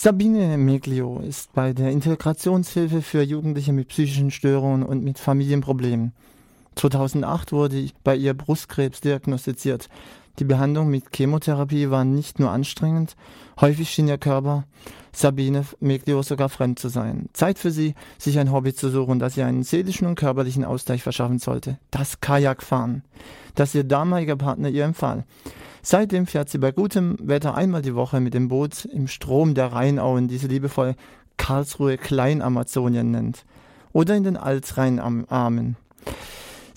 Sabine Meglio ist bei der Integrationshilfe für Jugendliche mit psychischen Störungen und mit Familienproblemen. 2008 wurde bei ihr Brustkrebs diagnostiziert. Die Behandlung mit Chemotherapie war nicht nur anstrengend, häufig schien ihr Körper Sabine Meglio sogar fremd zu sein. Zeit für sie, sich ein Hobby zu suchen, das ihr einen seelischen und körperlichen Ausgleich verschaffen sollte. Das Kajakfahren, das ihr damaliger Partner ihr empfahl. Seitdem fährt sie bei gutem Wetter einmal die Woche mit dem Boot im Strom der Rheinauen, die sie liebevoll Karlsruhe Kleinamazonien nennt. Oder in den Altrheinarmen.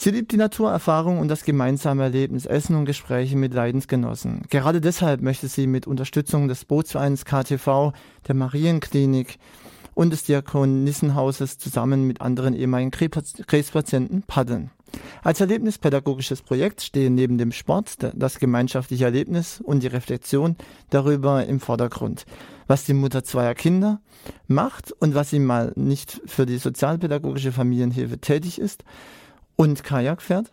Sie liebt die Naturerfahrung und das gemeinsame Erlebnis, Essen und Gespräche mit Leidensgenossen. Gerade deshalb möchte sie mit Unterstützung des Bootsvereins KTV, der Marienklinik und des Diakonissenhauses zusammen mit anderen ehemaligen Krebspatienten paddeln. Als erlebnispädagogisches Projekt stehen neben dem Sport das gemeinschaftliche Erlebnis und die Reflexion darüber im Vordergrund. Was die Mutter zweier Kinder macht und was sie mal nicht für die sozialpädagogische Familienhilfe tätig ist, und Kajak fährt.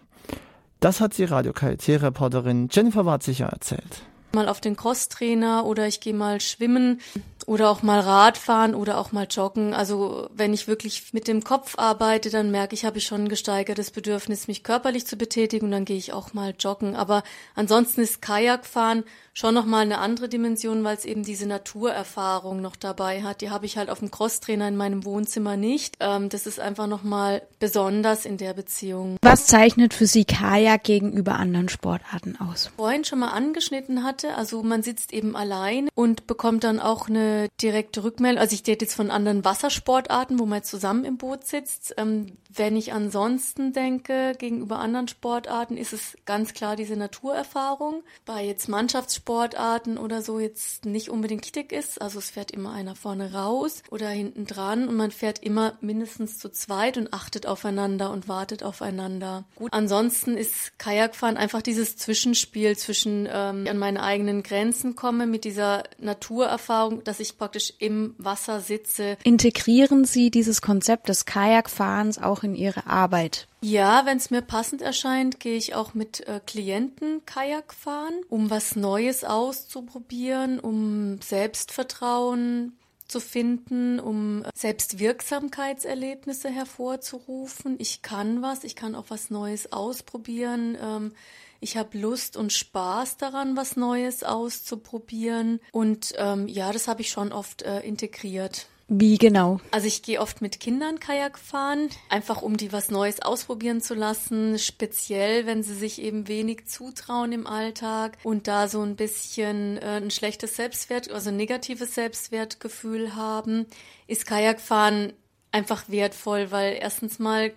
Das hat die Radio KIT-Reporterin Jennifer Warzicher erzählt. Mal auf den Crosstrainer oder ich gehe mal schwimmen oder auch mal Radfahren oder auch mal joggen. Also wenn ich wirklich mit dem Kopf arbeite, dann merke ich, habe ich schon ein gesteigertes Bedürfnis, mich körperlich zu betätigen und dann gehe ich auch mal joggen. Aber ansonsten ist Kajakfahren schon nochmal eine andere Dimension, weil es eben diese Naturerfahrung noch dabei hat. Die habe ich halt auf dem Crosstrainer in meinem Wohnzimmer nicht. Ähm, das ist einfach nochmal besonders in der Beziehung. Was zeichnet für Sie Kajak gegenüber anderen Sportarten aus? Vorhin schon mal angeschnitten hatte, also man sitzt eben allein und bekommt dann auch eine direkte Rückmeldung. Also ich rede jetzt von anderen Wassersportarten, wo man zusammen im Boot sitzt. Ähm, wenn ich ansonsten denke, gegenüber anderen Sportarten, ist es ganz klar diese Naturerfahrung. Bei jetzt Mannschaftssportarten oder so jetzt nicht unbedingt wichtig ist. Also es fährt immer einer vorne raus oder hinten dran und man fährt immer mindestens zu zweit und achtet aufeinander und wartet aufeinander. Gut, ansonsten ist Kajakfahren einfach dieses Zwischenspiel zwischen ähm, an meine eigenen Grenzen komme mit dieser Naturerfahrung, dass ich praktisch im Wasser sitze. Integrieren Sie dieses Konzept des Kajakfahrens auch in Ihre Arbeit? Ja, wenn es mir passend erscheint, gehe ich auch mit äh, Klienten Kajak fahren, um was Neues auszuprobieren, um Selbstvertrauen zu finden, um Selbstwirksamkeitserlebnisse hervorzurufen. Ich kann was, ich kann auch was Neues ausprobieren. Ähm, ich habe Lust und Spaß daran, was Neues auszuprobieren. Und ähm, ja, das habe ich schon oft äh, integriert. Wie genau? Also ich gehe oft mit Kindern Kajak fahren, einfach um die was Neues ausprobieren zu lassen, speziell wenn sie sich eben wenig zutrauen im Alltag und da so ein bisschen äh, ein schlechtes Selbstwert, also ein negatives Selbstwertgefühl haben, ist Kajakfahren einfach wertvoll, weil erstens mal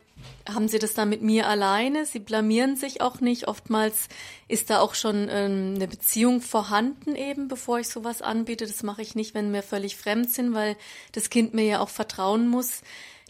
haben sie das dann mit mir alleine. Sie blamieren sich auch nicht. Oftmals ist da auch schon ähm, eine Beziehung vorhanden eben, bevor ich sowas anbiete. Das mache ich nicht, wenn wir völlig fremd sind, weil das Kind mir ja auch vertrauen muss,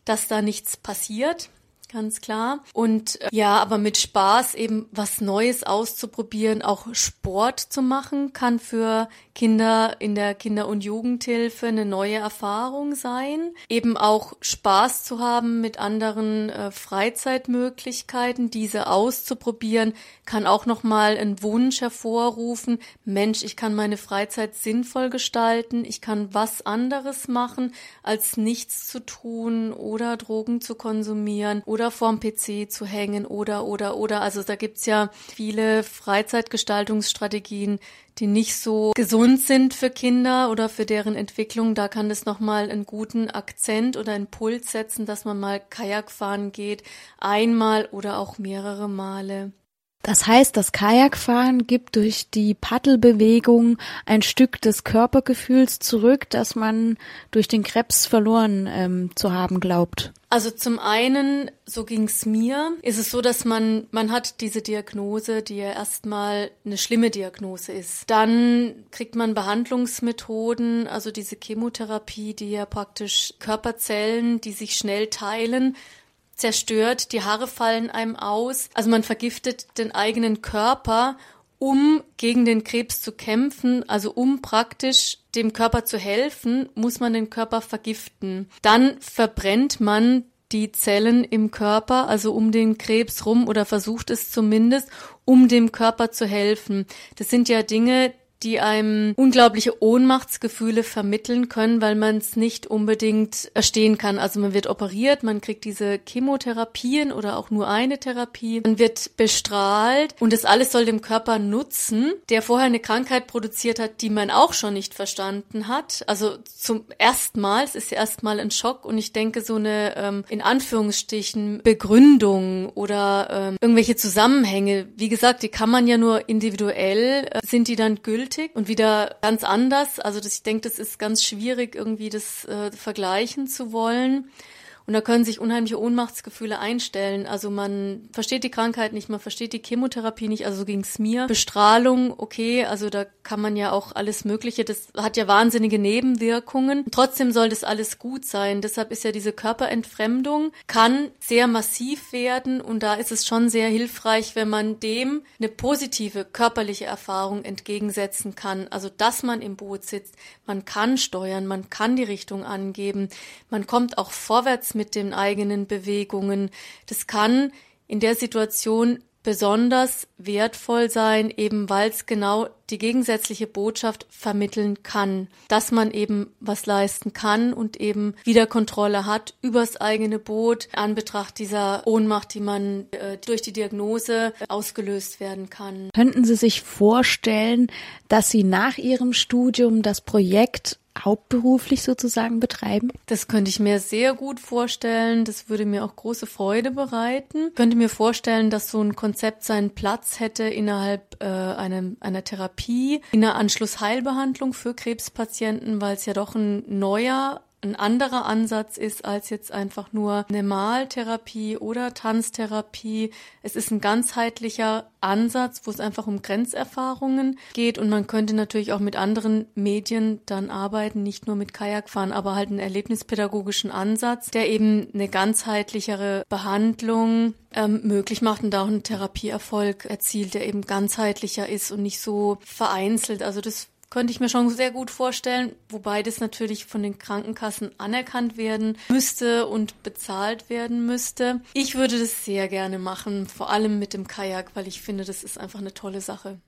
dass da nichts passiert ganz klar. Und äh, ja, aber mit Spaß eben was Neues auszuprobieren, auch Sport zu machen, kann für Kinder in der Kinder- und Jugendhilfe eine neue Erfahrung sein. Eben auch Spaß zu haben mit anderen äh, Freizeitmöglichkeiten, diese auszuprobieren, kann auch nochmal einen Wunsch hervorrufen. Mensch, ich kann meine Freizeit sinnvoll gestalten, ich kann was anderes machen, als nichts zu tun oder Drogen zu konsumieren oder oder vorm PC zu hängen oder, oder, oder. Also da gibt's ja viele Freizeitgestaltungsstrategien, die nicht so gesund sind für Kinder oder für deren Entwicklung. Da kann es nochmal einen guten Akzent oder Impuls setzen, dass man mal Kajak fahren geht, einmal oder auch mehrere Male. Das heißt, das Kajakfahren gibt durch die Paddelbewegung ein Stück des Körpergefühls zurück, das man durch den Krebs verloren ähm, zu haben glaubt. Also zum einen, so ging's mir, ist es so, dass man, man hat diese Diagnose, die ja erstmal eine schlimme Diagnose ist. Dann kriegt man Behandlungsmethoden, also diese Chemotherapie, die ja praktisch Körperzellen, die sich schnell teilen, zerstört, die Haare fallen einem aus. Also man vergiftet den eigenen Körper, um gegen den Krebs zu kämpfen, also um praktisch dem Körper zu helfen, muss man den Körper vergiften. Dann verbrennt man die Zellen im Körper, also um den Krebs rum oder versucht es zumindest, um dem Körper zu helfen. Das sind ja Dinge, die einem unglaubliche Ohnmachtsgefühle vermitteln können, weil man es nicht unbedingt erstehen kann. Also man wird operiert, man kriegt diese Chemotherapien oder auch nur eine Therapie, man wird bestrahlt und das alles soll dem Körper nutzen, der vorher eine Krankheit produziert hat, die man auch schon nicht verstanden hat. Also zum erstmals ist ja erstmal ein Schock und ich denke so eine ähm, in Anführungsstrichen Begründung oder ähm, irgendwelche Zusammenhänge, wie gesagt, die kann man ja nur individuell, äh, sind die dann gültig und wieder ganz anders. Also das, ich denke, das ist ganz schwierig, irgendwie das äh, vergleichen zu wollen. Und da können sich unheimliche Ohnmachtsgefühle einstellen. Also man versteht die Krankheit nicht, man versteht die Chemotherapie nicht, also so ging's mir. Bestrahlung, okay, also da kann man ja auch alles Mögliche, das hat ja wahnsinnige Nebenwirkungen. Trotzdem soll das alles gut sein. Deshalb ist ja diese Körperentfremdung, kann sehr massiv werden und da ist es schon sehr hilfreich, wenn man dem eine positive körperliche Erfahrung entgegensetzen kann. Also dass man im Boot sitzt, man kann steuern, man kann die Richtung angeben, man kommt auch vorwärts mit den eigenen Bewegungen. Das kann in der Situation besonders wertvoll sein, eben weil es genau die gegensätzliche Botschaft vermitteln kann, dass man eben was leisten kann und eben wieder Kontrolle hat übers eigene Boot an Betracht dieser Ohnmacht, die man äh, durch die Diagnose ausgelöst werden kann. Könnten Sie sich vorstellen, dass Sie nach Ihrem Studium das Projekt hauptberuflich sozusagen betreiben? Das könnte ich mir sehr gut vorstellen. Das würde mir auch große Freude bereiten. Ich könnte mir vorstellen, dass so ein Konzept seinen Platz hätte innerhalb äh, einem, einer Therapie, in einer Anschlussheilbehandlung für Krebspatienten, weil es ja doch ein neuer ein anderer Ansatz ist als jetzt einfach nur eine Maltherapie oder Tanztherapie. Es ist ein ganzheitlicher Ansatz, wo es einfach um Grenzerfahrungen geht und man könnte natürlich auch mit anderen Medien dann arbeiten, nicht nur mit Kajakfahren, aber halt einen erlebnispädagogischen Ansatz, der eben eine ganzheitlichere Behandlung ähm, möglich macht und auch einen Therapieerfolg erzielt, der eben ganzheitlicher ist und nicht so vereinzelt. Also das könnte ich mir schon sehr gut vorstellen, wobei das natürlich von den Krankenkassen anerkannt werden müsste und bezahlt werden müsste. Ich würde das sehr gerne machen, vor allem mit dem Kajak, weil ich finde, das ist einfach eine tolle Sache.